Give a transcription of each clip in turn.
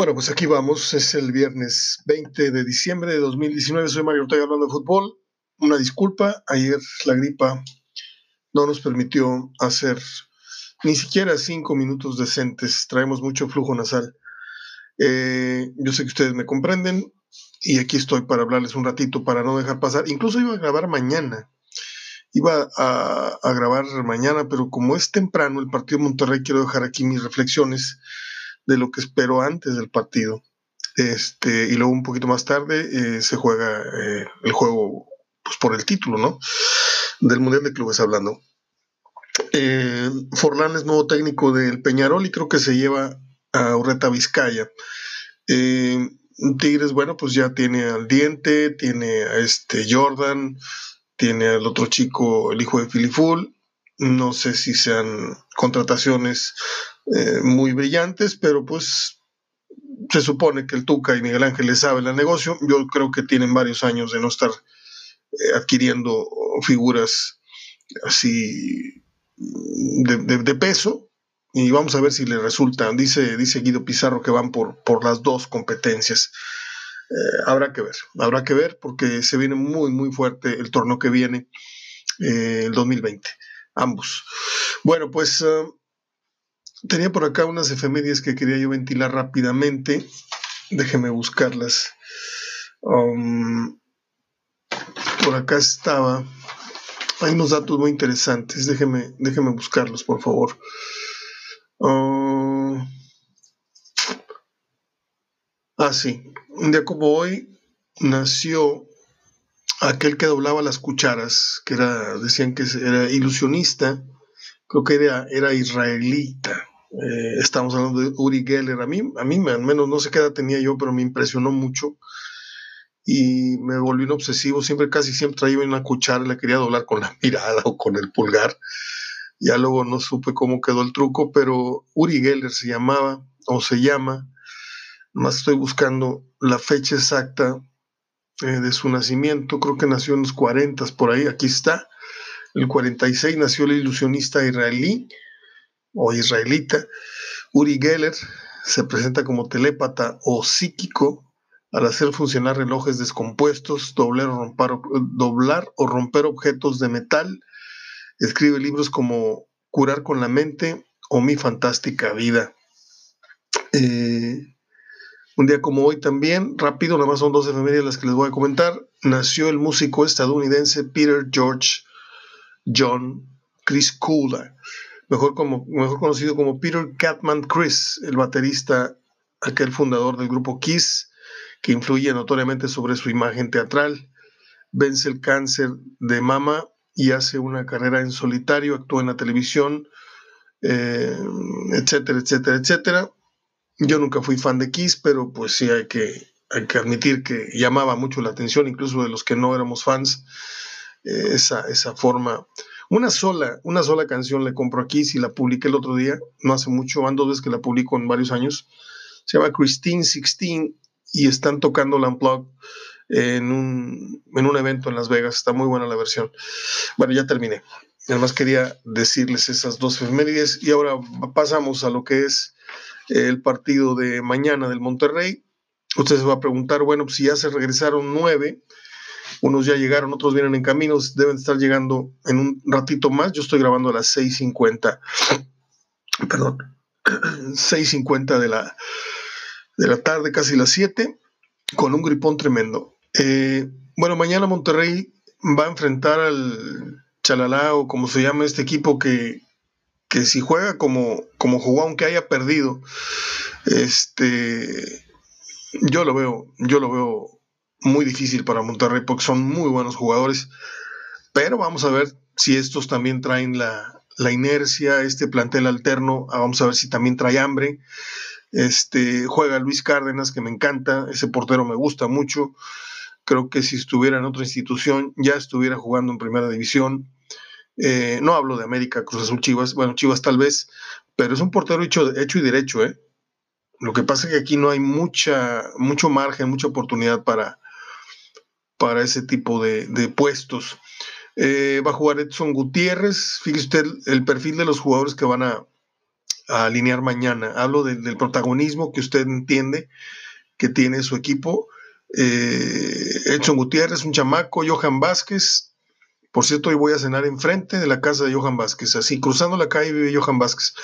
Bueno, pues aquí vamos. Es el viernes 20 de diciembre de 2019. Soy Mario Ortega hablando de fútbol. Una disculpa, ayer la gripa no nos permitió hacer ni siquiera cinco minutos decentes. Traemos mucho flujo nasal. Eh, yo sé que ustedes me comprenden y aquí estoy para hablarles un ratito para no dejar pasar. Incluso iba a grabar mañana. Iba a, a grabar mañana, pero como es temprano el partido de Monterrey, quiero dejar aquí mis reflexiones de lo que espero antes del partido. Este, y luego un poquito más tarde eh, se juega eh, el juego pues, por el título, ¿no? Del Mundial de Clubes hablando. Eh, Forlán es nuevo técnico del Peñarol y creo que se lleva a Urreta Vizcaya. Tigres, bueno, pues ya tiene al Diente, tiene a este Jordan, tiene al otro chico, el hijo de Filiful. No sé si sean contrataciones eh, muy brillantes, pero pues se supone que el Tuca y Miguel Ángel le saben el negocio. Yo creo que tienen varios años de no estar eh, adquiriendo figuras así de, peso y vamos a ver si le resulta. Dice, dice Guido Pizarro que van por, por las dos competencias. Eh, habrá que ver, habrá que ver porque se viene muy, muy fuerte el torneo que viene, el 2020, ambos. Bueno, pues Tenía por acá unas efemérides que quería yo ventilar rápidamente. Déjeme buscarlas. Um, por acá estaba. Hay unos datos muy interesantes. Déjeme, déjeme buscarlos, por favor. Uh, ah, sí. Un día como hoy nació aquel que doblaba las cucharas, que era, decían que era ilusionista, creo que era, era israelita. Eh, estamos hablando de Uri Geller. A mí, a mí al menos no sé qué edad tenía yo, pero me impresionó mucho y me volví un obsesivo. Siempre, casi siempre traía una cuchara, le quería doblar con la mirada o con el pulgar. Ya luego no supe cómo quedó el truco, pero Uri Geller se llamaba o se llama. Más estoy buscando la fecha exacta eh, de su nacimiento. Creo que nació en los 40 por ahí. Aquí está. El 46 nació el ilusionista israelí o israelita, Uri Geller se presenta como telépata o psíquico al hacer funcionar relojes descompuestos, doblar o romper, doblar o romper objetos de metal. Escribe libros como Curar con la mente o Mi fantástica vida. Eh, un día como hoy también, rápido, nada más son dos efemérides las que les voy a comentar, nació el músico estadounidense Peter George John Chris Kula mejor, como, mejor conocido como Peter Catman Chris, el baterista, aquel fundador del grupo Kiss, que influye notoriamente sobre su imagen teatral. Vence el cáncer de mama y hace una carrera en solitario, actúa en la televisión, eh, etcétera, etcétera, etcétera. Yo nunca fui fan de Kiss, pero pues sí hay que, hay que admitir que llamaba mucho la atención, incluso de los que no éramos fans, eh, esa, esa forma una sola, una sola canción le compro aquí, si la publiqué el otro día, no hace mucho, van dos que la publico en varios años. Se llama Christine 16 y están tocando la Unplugged en un, en un evento en Las Vegas. Está muy buena la versión. Bueno, ya terminé. Además quería decirles esas dos efemérides y ahora pasamos a lo que es el partido de mañana del Monterrey. Usted se va a preguntar, bueno, pues si ya se regresaron nueve, unos ya llegaron, otros vienen en caminos, deben estar llegando en un ratito más. Yo estoy grabando a las 6.50, perdón, 6.50 de la, de la tarde, casi las 7, con un gripón tremendo. Eh, bueno, mañana Monterrey va a enfrentar al Chalalá o como se llama este equipo que, que si juega como, como jugó, aunque haya perdido, este, yo lo veo, yo lo veo muy difícil para Monterrey porque son muy buenos jugadores. Pero vamos a ver si estos también traen la, inercia, este plantel alterno. Ah, vamos a ver si también trae hambre. Este, juega Luis Cárdenas, que me encanta. Ese portero me gusta mucho. Creo que si estuviera en otra institución ya estuviera jugando en primera división. Eh, no hablo de América, Cruz Azul, Chivas. Bueno, Chivas tal vez, pero es un portero hecho, hecho y derecho, ¿eh? Lo que pasa es que aquí no hay mucha, mucho margen, mucha oportunidad para, para ese tipo de, puestos. Eh, va a jugar Edson Gutiérrez. Fíjese usted el perfil de los jugadores que van a, alinear mañana. Hablo del protagonismo que usted entiende que tiene su equipo. Edson Gutiérrez, un chamaco, Johan Vázquez. Por cierto, hoy voy a cenar enfrente de la casa de Johan Vázquez. Así, cruzando la calle vive Johan Vázquez,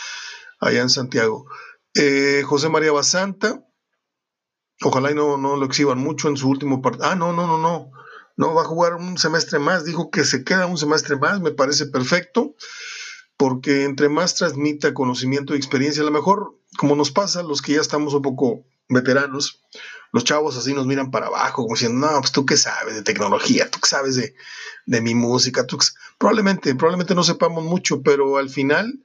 allá en Santiago. Eh, José María Basanta. Ojalá y no, no lo exhiban mucho en su último partido. Ah, no, no, no, no. No, va a jugar un semestre más. Dijo que se queda un semestre más. Me parece perfecto porque entre más transmita conocimiento y experiencia, a lo mejor, como nos pasa, los que ya estamos un poco veteranos, los chavos así nos miran para abajo, como diciendo, no, pues tú qué sabes de tecnología, tú qué sabes de, mi música, tú probablemente, probablemente no sepamos mucho, pero al final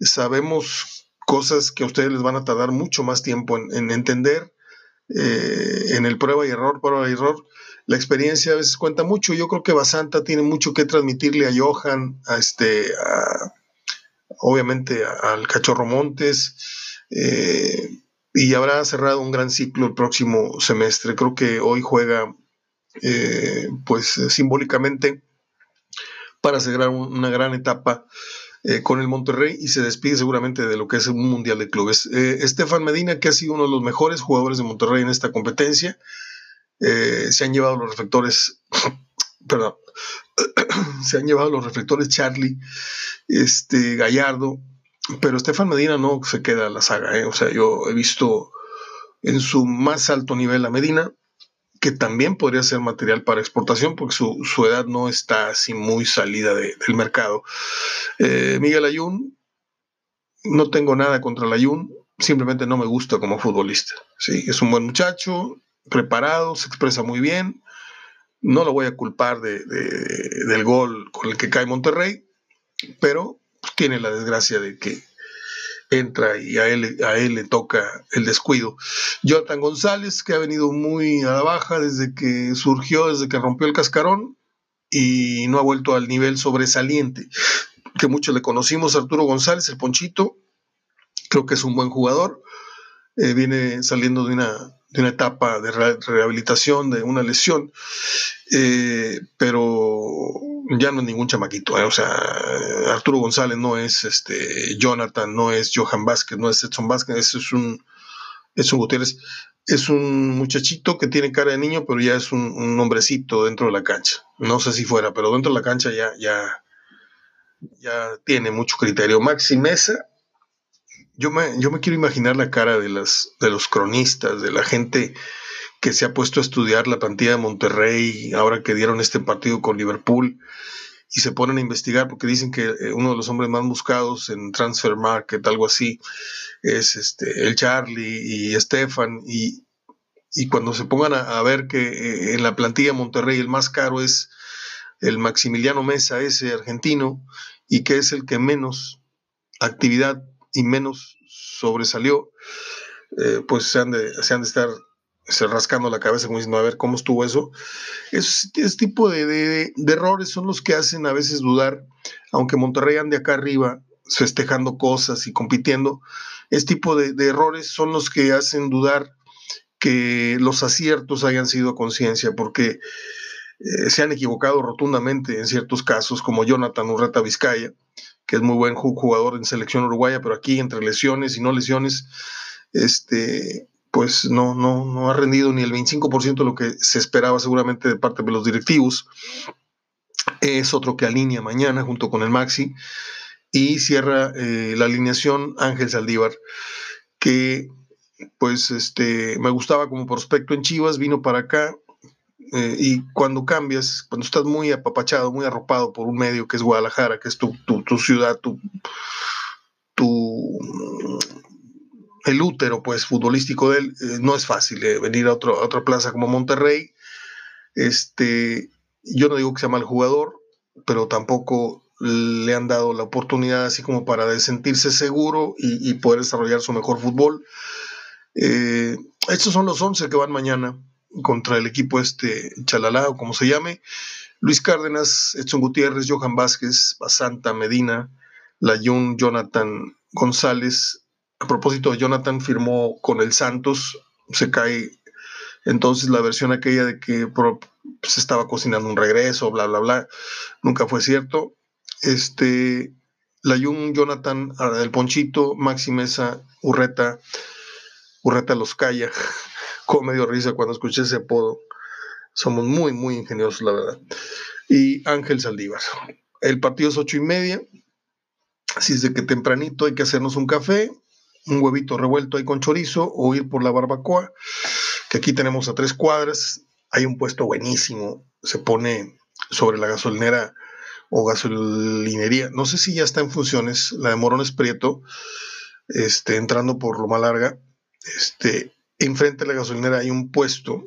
sabemos cosas que a ustedes les van a tardar mucho más tiempo en, entender, eh, en el prueba y error, prueba y error. La experiencia a veces cuenta mucho. Yo creo que Basanta tiene mucho que transmitirle a Johan, a este, obviamente al Cachorro Montes, eh, y habrá cerrado un gran ciclo el próximo semestre. Creo que hoy juega, eh, pues simbólicamente, para cerrar una gran etapa eh, con el Monterrey y se despide seguramente de lo que es un mundial de clubes. Estefan Medina, que ha sido uno de los mejores jugadores de Monterrey en esta competencia, se han llevado los reflectores, perdón, se han llevado los reflectores Charlie, este, Gallardo, pero Estefan Medina no se queda en la saga, ¿eh? o sea, yo he visto en su más alto nivel a Medina, que también podría ser material para exportación, porque su, edad no está así muy salida del mercado. Eh, Miguel Ayun, no tengo nada contra el Ayun, simplemente no me gusta como futbolista. ¿sí? Es un buen muchacho, preparado, se expresa muy bien, no lo voy a culpar de, del gol con el que cae Monterrey, pero tiene la desgracia de que entra y a él, a él le toca el descuido. Jonathan González, que ha venido muy a la baja desde que surgió, desde que rompió el cascarón y no ha vuelto al nivel sobresaliente que muchos le conocimos. Arturo González, el Ponchito, creo que es un buen jugador. Eh, viene saliendo de una de una etapa de rehabilitación de una lesión, eh, pero ya no es ningún chamaquito, ¿eh? o sea, Arturo González no es este Jonathan, no es Johan Vázquez, no es Edson Vázquez, es un, es un Gutiérrez, es un muchachito que tiene cara de niño, pero ya es un, hombrecito dentro de la cancha. No sé si fuera, pero dentro de la cancha ya, ya, ya tiene mucho criterio. Maxi Mesa yo me, yo me quiero imaginar la cara de, las, de los cronistas, de la gente que se ha puesto a estudiar la plantilla de Monterrey ahora que dieron este partido con Liverpool y se ponen a investigar porque dicen que eh, uno de los hombres más buscados en Transfer Market, algo así, es este, el Charlie y Estefan y, cuando se pongan a, ver que eh, en la plantilla de Monterrey el más caro es el Maximiliano Mesa, ese argentino, y que es el que menos actividad y menos sobresalió, eh, pues se han, de, se han de estar se rascando la cabeza como diciendo, a ver cómo estuvo eso. Ese, tipo de, errores son los que hacen a veces dudar, aunque Monterrey ande acá arriba festejando cosas y compitiendo, este tipo de, errores son los que hacen dudar que los aciertos hayan sido conciencia, porque eh, se han equivocado rotundamente en ciertos casos, como Jonathan Urreta Vizcaya, que es muy buen jugador en selección uruguaya, pero aquí entre lesiones y no lesiones, este, pues no, no, no ha rendido ni el 25% de lo que se esperaba seguramente de parte de los directivos. Es otro que alinea mañana junto con el Maxi y cierra eh, la alineación Ángel Saldívar, que pues este, me gustaba como prospecto en Chivas, vino para acá, eh, y cuando cambias, cuando estás muy apapachado, muy arropado por un medio que es Guadalajara, que es tu, ciudad, tu, tu, el útero pues futbolístico de él, eh, no es fácil eh, venir a, otro, otra plaza como Monterrey. Este, yo no digo que sea mal jugador, pero tampoco le han dado la oportunidad así como para sentirse seguro y, poder desarrollar su mejor fútbol. estos son los 11 que van mañana contra el equipo este Chalala o como se llame. Luis Cárdenas, Edson Gutiérrez, Johan Vázquez, Basanta, Medina, Layun, Jonathan González. A propósito, Jonathan firmó con el Santos, se cae entonces la versión aquella de que se estaba cocinando un regreso, bla, bla, bla, nunca fue cierto. Este, Layun, Jonathan, El Ponchito, Maxi Mesa, Urreta, Urreta Los Calla. Como medio risa cuando escuché ese apodo. Somos muy, muy ingeniosos, la verdad. Y Ángel Saldívar. El partido es ocho y media. Así es de que tempranito hay que hacernos un café, un huevito revuelto ahí con chorizo o ir por la barbacoa, que aquí tenemos a tres cuadras. Hay un puesto buenísimo. Se pone sobre la gasolinera o gasolinería. No sé si ya está en funciones, la de Morones Prieto, este, entrando por Loma Larga. Este, enfrente de la gasolinera hay un puesto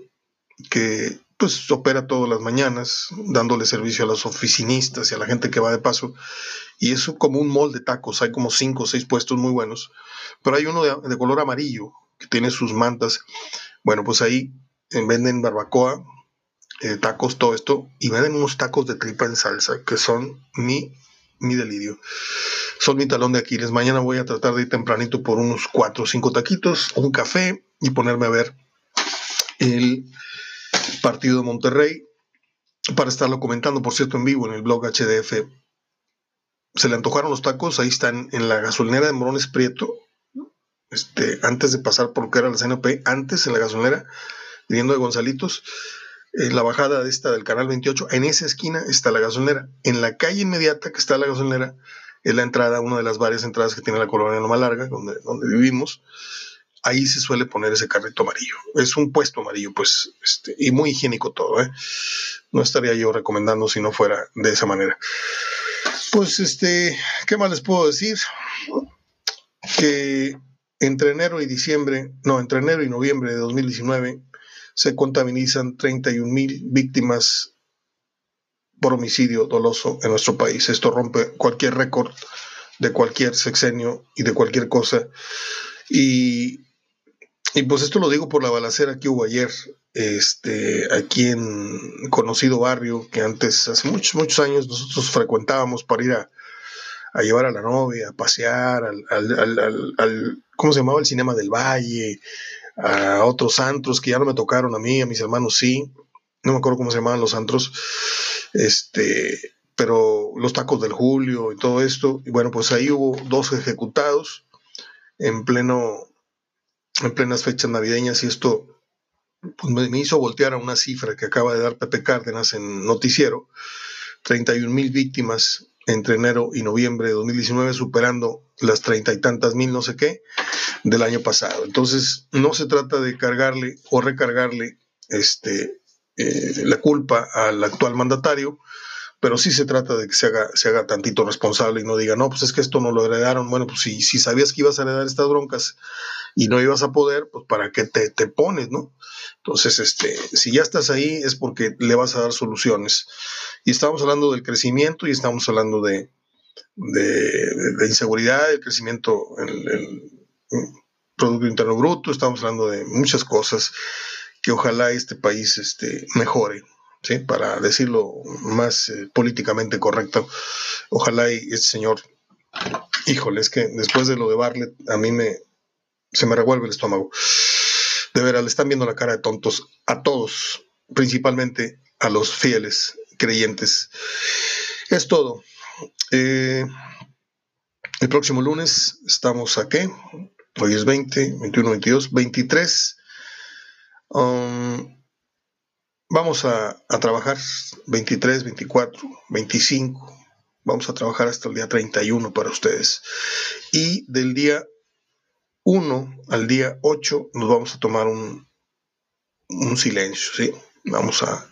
que pues opera todas las mañanas, dándole servicio a los oficinistas y a la gente que va de paso. Y es como un mall de tacos, hay como cinco o seis puestos muy buenos. Pero hay uno de, color amarillo que tiene sus mantas. Bueno, pues ahí venden barbacoa, eh, tacos, todo esto, y venden unos tacos de tripa en salsa que son mi, mi delirio. Son mi talón de Aquiles. Mañana voy a tratar de ir tempranito por unos cuatro o cinco taquitos, un café y ponerme a ver el partido de Monterrey para estarlo comentando, por cierto, en vivo en el blog HDF. Se le antojaron los tacos, ahí están en la gasolinera de Morones Prieto, este, antes de pasar por lo que era la CNP, antes en la gasolinera, viniendo de Gonzalitos, en la bajada de esta del canal 28, en esa esquina está la gasolinera. En la calle inmediata que está la gasolinera es la entrada, una de las varias entradas que tiene la colonia Loma Larga, donde, donde vivimos. Ahí se suele poner ese carrito amarillo. Es un puesto amarillo, pues, este, y muy higiénico todo, ¿eh? No estaría yo recomendando si no fuera de esa manera. Pues, este, ¿qué más les puedo decir? Que entre enero y diciembre, no, entre enero y noviembre de 2019, se contabilizan 31 mil víctimas por homicidio doloso en nuestro país. Esto rompe cualquier récord de cualquier sexenio y de cualquier cosa. Y, y, pues esto lo digo por la balacera que hubo ayer, este, aquí en conocido barrio que antes, hace muchos, muchos años, nosotros frecuentábamos para ir a, a llevar a la novia, a pasear, al, al, al, ¿cómo se llamaba? El Cinema del Valle, a otros antros que ya no me tocaron a mí, a mis hermanos sí, no me acuerdo cómo se llamaban los antros, este, pero los tacos del Julio y todo esto, y bueno, pues ahí hubo dos ejecutados en pleno, en plenas fechas navideñas y esto pues me, hizo voltear a una cifra que acaba de dar Pepe Cárdenas en noticiero, 31 mil víctimas entre enero y noviembre de 2019, superando las treinta y tantas mil, no sé qué, del año pasado. Entonces, no se trata de cargarle o recargarle este, eh, la culpa al actual mandatario, pero sí se trata de que se haga, se haga tantito responsable y no diga, no, pues es que esto no lo heredaron. Bueno, pues si, si sabías que ibas a heredar estas broncas y no ibas a poder, pues para qué te, te pones, ¿no? Entonces, este, si ya estás ahí es porque le vas a dar soluciones. Y estamos hablando del crecimiento y estamos hablando de, de, de inseguridad, el crecimiento en el, Producto Interno Bruto, estamos hablando de muchas cosas que ojalá este país este, mejore. ¿Sí? para decirlo más eh, políticamente correcto, ojalá y este señor, híjole, es que después de lo de Barlet, a mí me, se me revuelve el estómago. De veras, le están viendo la cara de tontos a todos, principalmente a los fieles creyentes. Es todo. Eh, el próximo lunes estamos aquí. Hoy es 20, 21, 22, 23. Vamos a, a, trabajar 23, 24, 25. Vamos a trabajar hasta el día 31 para ustedes. Y del día 1 al día 8 nos vamos a tomar un, un silencio, ¿sí? Vamos a,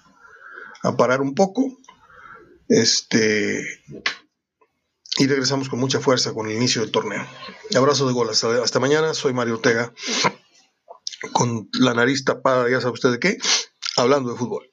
a parar un poco. Este y regresamos con mucha fuerza con el inicio del torneo. Abrazo de gol, hasta, hasta mañana, soy Mario Ortega, con la nariz tapada, ya sabe usted de qué, hablando de fútbol.